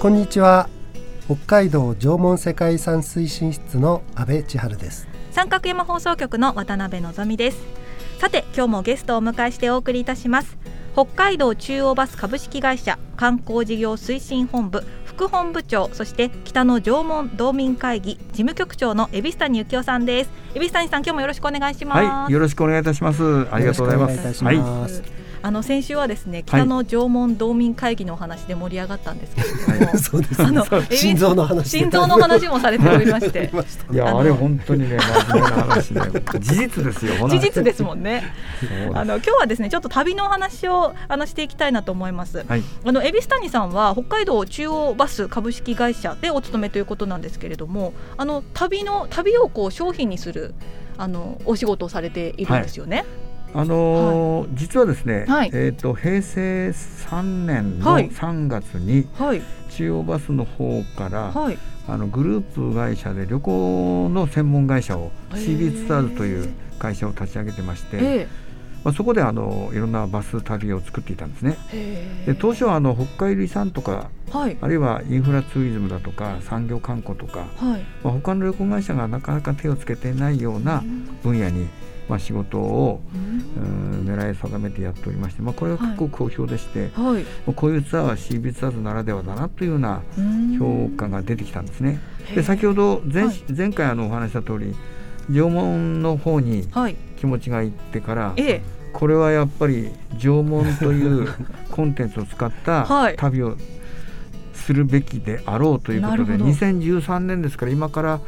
こんにちは。北海道縄文世界遺産推進室の阿部千春です。三角山放送局の渡辺のぞみです。さて今日もゲストをお迎えしてお送りいたします。北海道中央バス株式会社観光事業推進本部副本部長そして北の縄文道民会議事務局長の恵比寿谷幸男さんです。恵比寿谷さん今日もよろしくお願いします。はいよろしくお願いいたします。ありがとうございます。はいあの先週はですね北の縄文道民会議のお話で盛り上がったんですけれども、はい、そうです、ね、あの心臓の話。心臓の話もされておりまして。いやあれ本当にね真面目な話ね。事実ですよ事実ですもんね。あの今日はですねちょっと旅のお話をあのしていきたいなと思います、はい、あの恵比寿谷さんは北海道中央バス株式会社でお勤めということなんですけれどもあの旅の旅をこう商品にするあのお仕事をされているんですよね。はいあのーはい、実はですね、はい、えーと、平成3年の3月に、はい、中央バスの方から、あのグループ会社で旅行の専門会社を CB ツアーズという会社を立ち上げてまして、まあ、そこであのいろんなバス旅を作っていたんですね。で当初はあの北海道遺産とか、はい、あるいはインフラツーリズムだとか産業観光とか、はい、まあ、他の旅行会社がなかなか手をつけてないような分野に、まあ、仕事を、うん、狙い定めてやっておりまして、まあ、これは結構好評でして、はい、こういうツアーは CB ツアーズならではだなというような評価が出てきたんですね。で先ほど前,、前回あのお話した通り縄文の方に気持ちがいってから、これはやっぱり縄文という コンテンツを使った旅をするべきであろうということで、2013年ですから今から、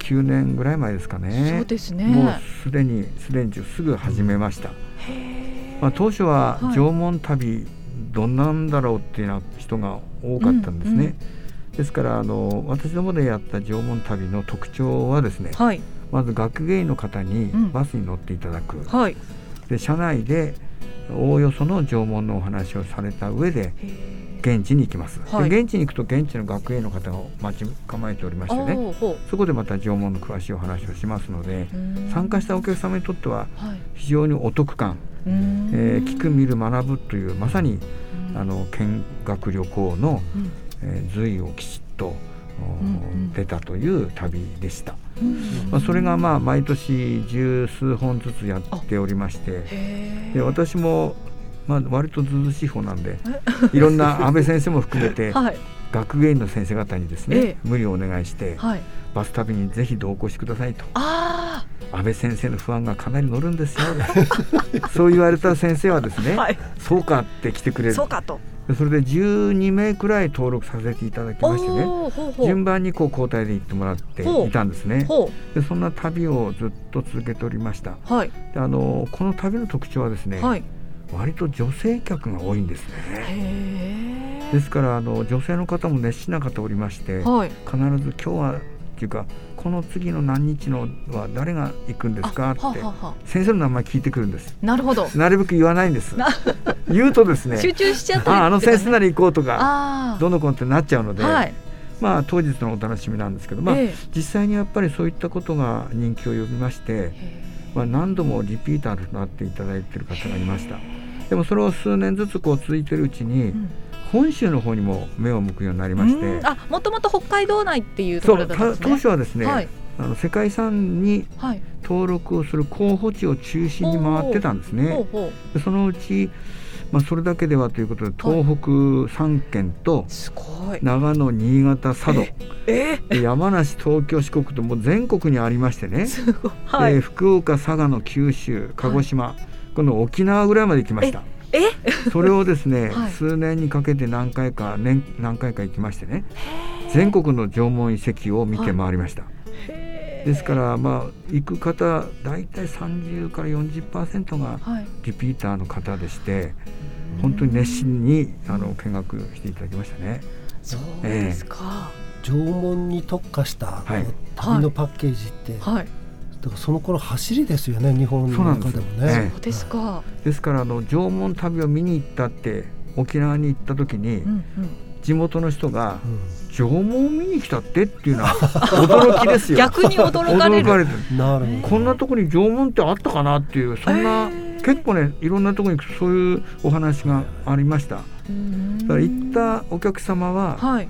9年ぐらい前ですかね。そうですね。もうすでにすでにすぐ始めました、まあ、当初は縄文旅、どんなんだろうっていうような人が多かったんですね、うんうん、ですからあの私どもでやった縄文旅の特徴はですね、はい、まず学芸員の方にバスに乗っていただく、うんはい、で車内でおおよその縄文のお話をされた上で現地に行きます、はい、現地に行くと現地の学園の方が待ち構えておりましてねそこでまた縄文の詳しいお話をしますので参加したお客様にとっては非常にお得感、えー、聞く見る学ぶというまさにあの見学旅行の、えー、随をきちっと出たという旅でした。まあ、それがまあ毎年十数本ずつやっておりましてで私もまあ、割とずうずしい方なんでいろんな安倍先生も含めて、はい、学芸員の先生方にですね、ええ、無理をお願いして、はい、バス旅にぜひ同行してくださいと。安倍先生の不安がかなり乗るんですよ。そう言われた先生はですね、はい、そうかって来てくれる。そうかと。それで12名くらい登録させていただきましてね順番にこう交代で行ってもらっていたんですね。でそんな旅をずっと続けておりました、はい、であのこの旅の特徴はですね、はい割と女性客が多いんですね。ですからあの女性の方も熱心な方おりまして、はい、必ず今日はっていうかこの次の何日のは誰が行くんですかって先生の名前聞いてくるんです。なるほど。なるべく言わないんです。言うとですね。集中しちゃった、ああの先生なら行こうとかどの子ってなっちゃうので。はいまあ、当日のお楽しみなんですけど、まあ、えー、実際にやっぱりそういったことが人気を呼びまして、まあ、何度もリピーターとなっていただいている方がいました。でもそれを数年ずつこう続いてるうちに、うん。本州の方にも目を向くようになりまして、あもともと北海道内っていうところだったんですね。当初はですね、はい、あの世界遺産にはい。登録をする候補地を中心に回ってたんですね。ほうほうでそのうち、まあ、それだけではということで東北3県と長野新潟佐渡。山梨東京四国ともう全国にありましてね、はい。で福岡佐賀の九州鹿児島、この沖縄ぐらいまで行きました。えそれをですね、はい。数年にかけて何回か年何回か行きましてね。全国の縄文遺跡を見て回りました、ですからまあ行く方大体30から40%がはい。リピーターの方でして本当に熱心にあの見学していただきましたね。そうですか、縄文に特化したはい。旅のパッケージって、はいだからその頃走りですよね日本のそうなんです中でもね。ええそうですか、ですからあの縄文旅を見に行ったって沖縄に行った時にうんうん。地元の人がうん「縄文見に来たって?」っていうのは 驚きですよ。逆に驚かれる。驚かれてる。なるほど。こんなとこに縄文ってあったかなっていうそんな、結構ねいろんなとこに行くとそういうお話がありました。だうん。から行ったお客様ははい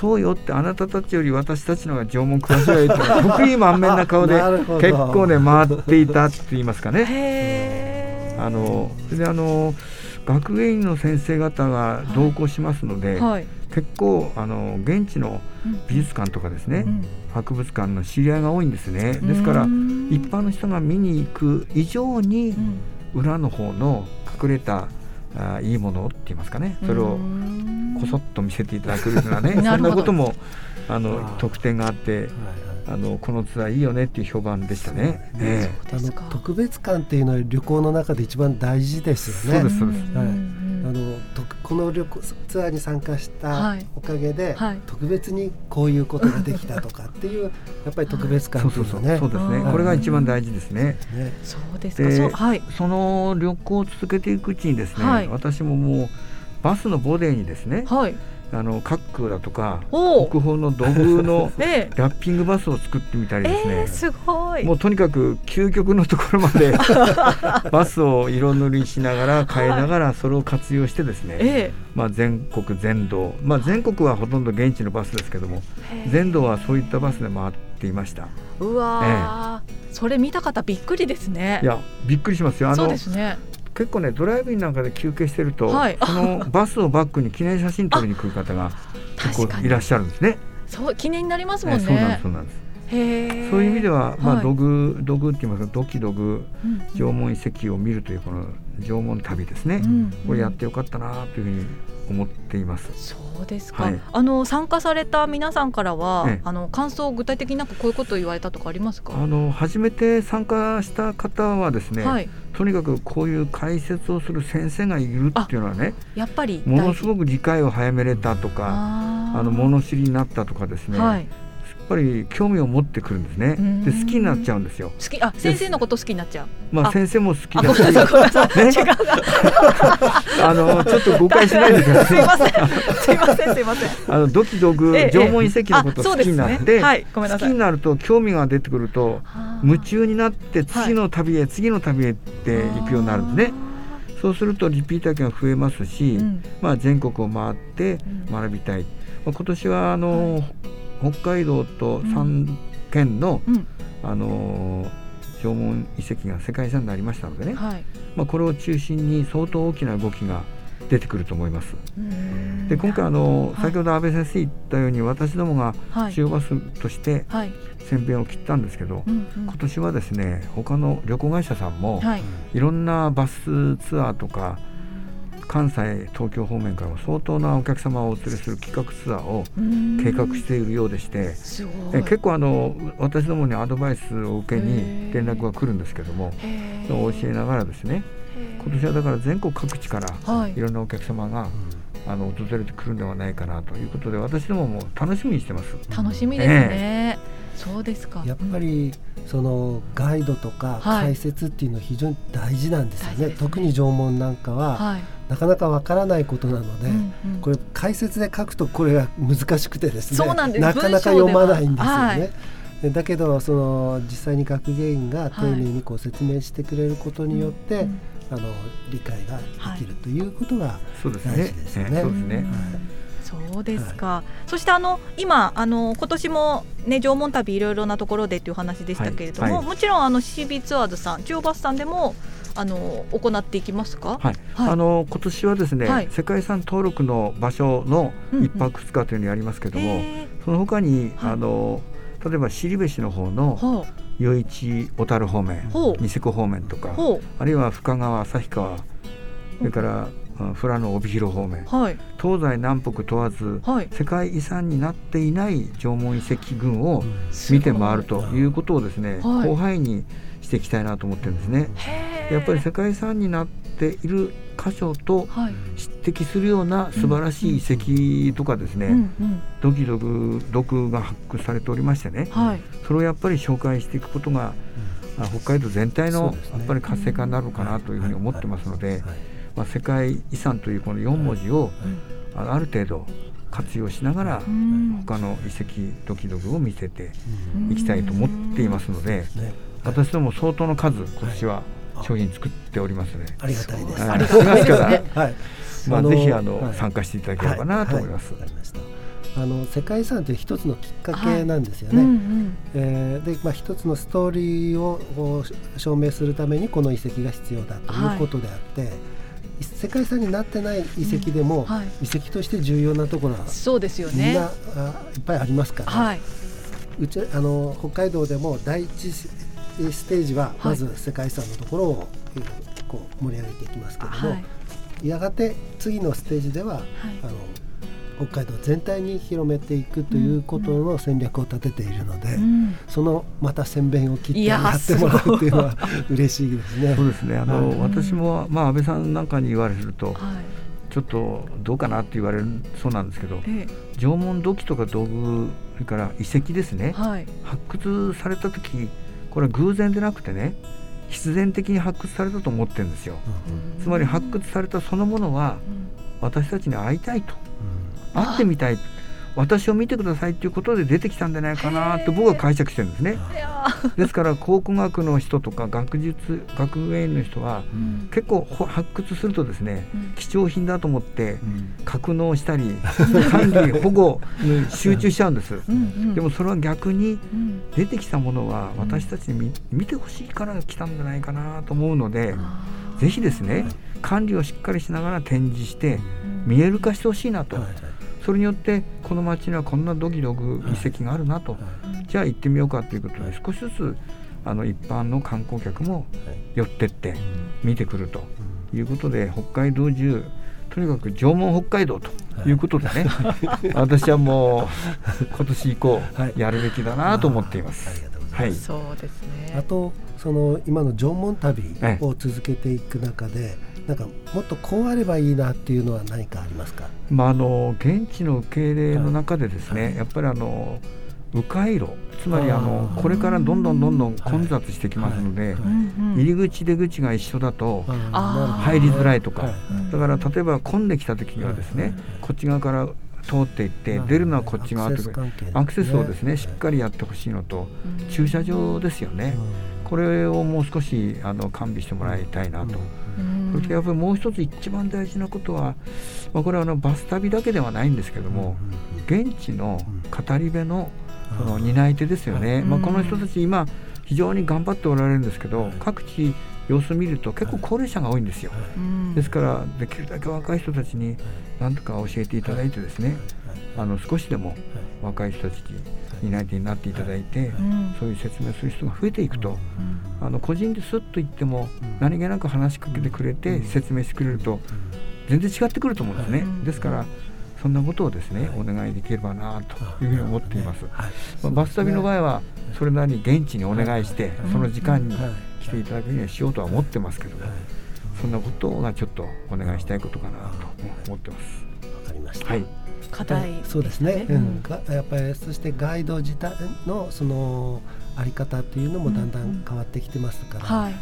そうよってあなたたちより私たちの方が縄文詳しいわよって 得意満面な顔で 結構ね回っていたって言いますかね。あのそれであの学芸員の先生方が同行しますので、はい、結構あの現地のうん。美術館とかですね、うん。博物館の知り合いが多いんですね。ですからうん一般の人が見に行く以上にうん。裏の方の隠れたあいいものって言いますかね。それをうんこそっと見せていただくようなねそんなこともあの特典があってあのこのツアーいいよねっていう評判でしたね。そうえ。あのですか。特別感っていうのは旅行の中で一番大事ですよね。そうですそうです。はいこの旅行ツアーに参加したはい。おかげで、はい。特別にこういうことができたとかっていう やっぱり特別え感そうそうそうっていう。のはね。そうですね。うんこれが一番大事ですね。ねそうですか。でそう。はい。その旅行を続けていくうちにですね、はい。私ももうバスのボディにですねはい。あのカックだとか国宝の土偶のえ ラッピングバスを作ってみたりえですね、えー、すごい。もうとにかく究極のところまで バスを色塗りしながら変えながらそれを活用してですね、えまあ、全国全道、まあ、全国はほとんど現地のバスですけどもえ。全道はそういったバスで回っていました。うわー、それ見た方びっくりですね。いやびっくりしますよ。あそうのですね結構ねドライブインなんかで休憩してると、はい。その バスをバックに記念写真撮りに来る方が結構いらっしゃるんですね。そう記念になりますもんね。ねそうなんですそうなんです。そういう意味では、まあ、はい。土偶土偶って言いますか土器土偶うん。縄文遺跡を見るというこの縄文旅ですね、うん。これやってよかったなというふうに思っています。そうですか、はい。あの参加された皆さんからは、ええ。あの感想具体的になんかこういうことを言われたとかありますか？あの初めて参加した方はですね、はい。とにかくこういう解説をする先生がいるっていうのはねやっぱりものすくごく理解を早めれたとかあの物知りになったとかですね、はいぱり興味を持ってくるんですね。ん。で好きになっちゃうんですよ。好きあ先生のこと好きになっちゃう。あまあ先生も好きだ。し あのちょっと誤解しないでくだすさい。いませんすいませんすいません。あの土器土偶ええ縄文遺跡のことあ好きになって、好きになると興味が出てくると夢中になって次の旅へ、次の旅へって行くようになるんですね。そうするとリピーター券が増えますし、うん。まあ、全国を回ってうん。学びたい、まあ、今年はあの、北海道と3県の、うん。あの縄文遺跡が世界遺産になりましたのでね、はい。まあ、これを中心に相当大きな動きが出てくると思います。うん。で今回あの、はい。先ほど安倍先生言ったように私どもがはい。中央バスとしてはい。先鞭を切ったんですけど、うんうん。今年はですね他の旅行会社さんも、はい。いろんなバスツアーとか関西東京方面からも相当なお客様をお連れする企画ツアーをうん。計画しているようでして、え結構あの私どもにアドバイスを受けへにー。連絡が来るんですけども教えながらですね今年はだから全国各地からはい。いろんなお客様があの訪れてくるんではないかなということで私どもも楽しみにしてます。楽しみですね、そうですか。やっぱりそのガイドとかはい。解説っていうのは非常に大事なんですよね,、大事ですね。特に縄文なんかははい、なかなかわからないことなので、うんうん。これ解説で書くとこれが難しくてですねなんです。なかなか読まないんですよね。でだけどその実際に学芸員が丁寧にこう説明してくれることによって、うんあの理解ができるということがそうですね。大事ですよね。えそうですね。うんそうですか、はい、そしてあの今あの今年もね縄文旅いろいろなところでっていう話でしたけれども、はいはい、もちろんあの CB ツアーズさん中央バスさんでもあの行っていきますか？はい。はい、あの今年はですね、はい、世界遺産登録の場所の一泊二日というのをやりますけども、うんうん、その他に、はい、あの例えば尻べしの方の余市小樽方面、ニセコ方面とか、あるいは深川旭川、それから富良野帯広方面、はい、東西南北問わず、はい、世界遺産になっていない縄文遺跡群を見て回るということをですね、広範囲にしていきたいなと思ってるんですね。やっぱり世界遺産になっている箇所と匹敵するような素晴らしい遺跡とかですね、ドキドキ毒が発掘されておりましてね、はい、それをやっぱり紹介していくことが、北海道全体のやっぱり活性化になるのかなというふうに思ってますので、まあ、世界遺産というこの4文字をある程度活用しながら他の遺跡ドキドキを見せていきたいと思っていますので私ども相当の数今年は商品作っておりますね。ありがたいです。ありがたいです。から、はい、まあぜひあの参加していただければなと思います。あの世界遺産という一つのきっかけなんですよね。はい。うんうん、えー、で、まあ、一つのストーリーを証明するためにこの遺跡が必要だということであって、はい、世界遺産になってない遺跡でも、うんはい、遺跡として重要なところはそうですよね。みんなあいっぱいありますから、はい、うちあの北海道でも第一ステージはまず世界遺産のところを、こう盛り上げていきますけれども、はい、やがて次のステージでは、はい、あの北海道全体に広めていくということの戦略を立てているので、うん、そのまた宣伝を切ってやってもらうっていうのは 嬉しいですね。そうですね。あの、はい、私も、まあ、安倍さんなんかに言われると、ちょっとどうかなって言われるそうなんですけど、ええ、縄文土器とか道具それから遺跡ですね、発掘された時これは偶然でなくてね必然的に発掘されたと思ってるんですよ、うん、つまり発掘されたそのものは私たちに会いたいと、うん、会ってみたい。私を見てくださいということで出てきたんじゃないかなって僕は解釈してるんですね。ですから考古学の人とか学術学芸員の人は、結構発掘するとですね、貴重品だと思って格納したり、管理保護に集中しちゃうんです。でもそれは逆に出てきたものは私たちに見てほしいから来たんじゃないかなと思うので。ぜひですね管理をしっかりしながら展示して見える化してほしいなとそれによってこの町にはこんなドギドグ遺跡があるなと、じゃあ行ってみようかということで少しずつあの一般の観光客も寄ってって見てくるということで北海道中とにかく縄文北海道とい。うことでね、はい、私はもう今年以降やるべきだなと思っています。はい、そうですね。あとその今の縄文旅を続けていく中で、なんかもっとこうあればいいなっていうのは何かありますか、まあ、あの現地の受け入れの中でですね、はい、やっぱりあの迂回路つまりあのこれからどんどんどんどん混雑してきますので、入り口出口が一緒だと入りづらいとか、だから例えば混んできた時にはですね、こっち側から通っていって出るのはこっち側とアクセスをですねしっかりやってほしいのと駐車場ですよね。これをもう少しあの完備してもらいたいなと。そしてやっぱりもう一つ一番大事なことは、まあ、これはあのバス旅だけではないんですけども現地の語り部のその担い手ですよね、まあ、この人たち今非常に頑張っておられるんですけど各地様子見ると結構高齢者が多いんですよ、ですからできるだけ若い人たちに何とか教えていただいてですねあの少しでも若い人たちに担い手になっていただいて、そういう説明する人が増えていくと、あの個人ですっと言っても何気なく話しかけてくれて説明してくれると全然違ってくると思うんですね。ですからそんなことをですね、お願いできればなというふうに思っています。まあ、バス旅の場合はそれなりに現地にお願いして、その時間に来ていただくにはしようとは思ってますけども、そんなことがちょっとお願いしたいことかなと思ってます。わかりました。はい。課題、ね、そうですね。うん、やっぱりそしてガイド自体のそのあり方っていうのもだんだん変わってきてますから、うん。はい、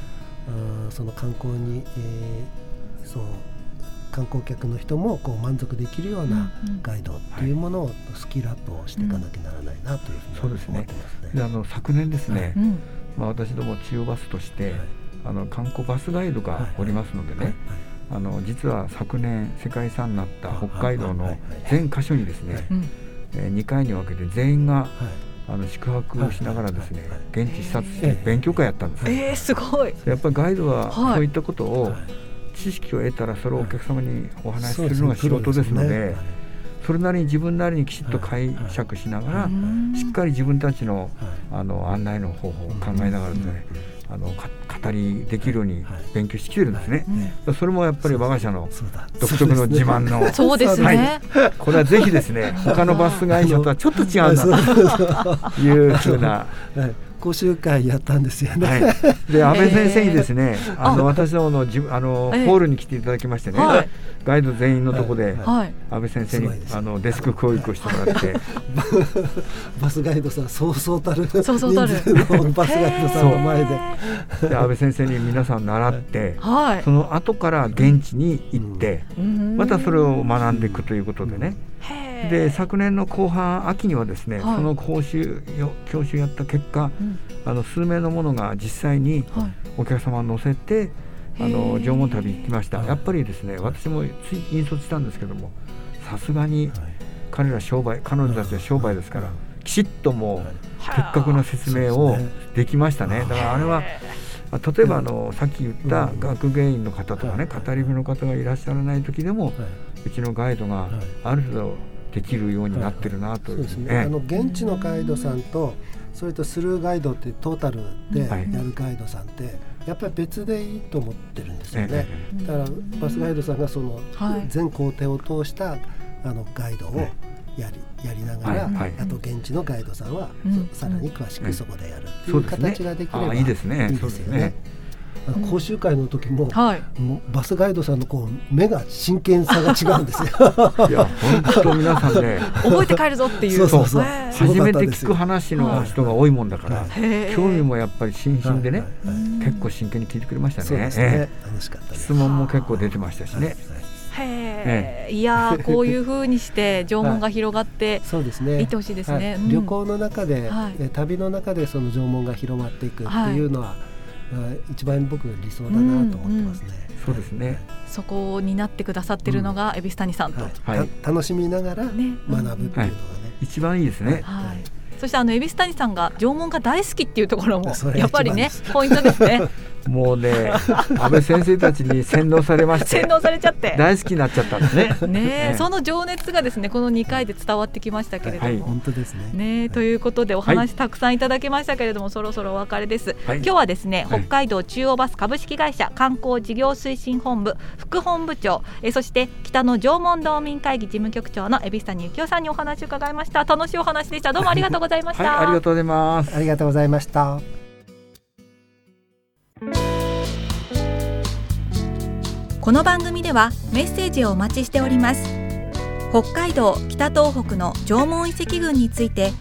その観光に、えー、そう観光客の人もこう満足できるようなガイドっていうものをスキルアップをしていかなきゃならないなというふうに思ってますね。あの昨年ですね、まあ、私ども中央バスとして、あの観光バスガイドがおりますのでね、あの実は昨年世界遺産になった北海道の全箇所にですね、えー、2回に分けて全員が、あの宿泊をしながらですね、現地視察して勉強会やったんです。えー、すごい。やっぱりガイドはそういったことを、知識を得たらそれをお客様にお話しするのが仕事ですので。それなりに自分なりにきちっと解釈しながら、しっかり自分たちのあの案内の方法を考えながらですね、あの語りできるように勉強してきてるんですね、それもやっいう我が社の独特の自慢の。そうですね、はい、これはぜひですね 他のバス会社とはちょっと違うんだというふうな講習会やったんですよね。はい、で 安倍先生にですね、あの私ののじあの、ホールに来ていただきましてね、はい、ガイド全員のとこで、はい、安倍先生に、あのデスク教育をしてもらって、バスガイドさんそうそうたるそうそうたる。バスガイドさんの前で。で安倍先生に皆さん習って、はい、その後から現地に行って、うん、またそれを学んでいくということでね。で昨年の後半秋にはですね、はい、その講習教習やった結果、うん、あの数名のものが実際にお客様を乗せて、はい、あの縄文旅行きました。やっぱりですね私もつい引率したんですけどもさすがに彼ら商売彼女たちは商売ですからきちっともう的確な説明をできましたね。だからあれは例えばあのさっき言った学芸員の方とかね語り部の方がいらっしゃらない時でもうちのガイドがある程度できるようになってるなと、そうですね、あの現地のガイドさんとそれとスルーガイドってトータルでやるガイドさんって、やっぱり別でいいと思ってるんですよね。だからバスガイドさんがその全工程を通したあのガイドをやりやりながら、あと現地のガイドさんは、さらに詳しくそこでやるっていう形ができればいいですね。いいですよね。講習会の時も,、はい、バスガイドさんのこう目が真剣さが違うんですよ。いや本当皆さんね 覚えて帰るぞっていう。そうそうそう。初めて聞く話の人が多いもんだから、興味もやっぱり心身でね、結構真剣に聞いてくれましたね。ね。楽しかった質問も結構出てましたしね。へえ、いやこういうふうにして縄文が広がって、そうですね。いってほしいですね。旅行の中で、旅の中でその縄文が広まっていくっていうのは、一番僕理想だなと思ってますね。そうですね。そこになってくださってるのが蛭子谷さんと、はい。楽しみながら学ぶっていうのがね、一番いいですね。はい。そしてあの蛭子谷さんが縄文が大好きっていうところもやっぱりねポイントですね。もうね安倍先生たちに洗脳されまして洗脳されちゃって。大好きになっちゃったんですね。ね、ね、その情熱がですねこの2回で伝わってきましたけれども、はい、本当ですね。ねということでお話たくさんいただきましたけれども、はい、そろそろお別れです、はい、今日はですね北海道中央バス株式会社観光事業推進本部副本部長えそして北の縄文道民会議事務局長の蛭子谷幸男さんにお話を伺いました。楽しいお話でした。どうもありがとうございました、ありがとうございます。ありがとうございましたこの番組ではメッセージをお待ちしております。北海道北東北の縄文遺跡群について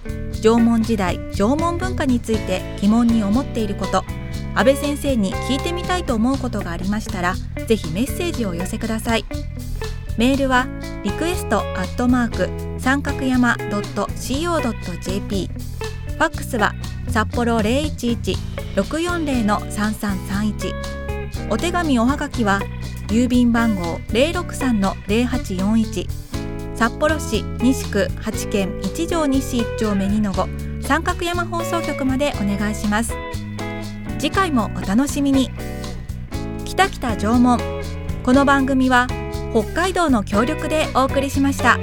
縄文時代縄文文化について疑問に思っていること安倍先生に聞いてみたいと思うことがありましたらぜひメッセージを寄せください。メールはリクエストアットマーク三角山 .co.jp ファックスは札幌011-640-3331お手紙おはがきは郵便番号063-0841札幌市西区八軒一条西一丁目二の五。三角山放送局までお願いします。次回もお楽しみに。北北縄文この番組は北海道の協力でお送りしました。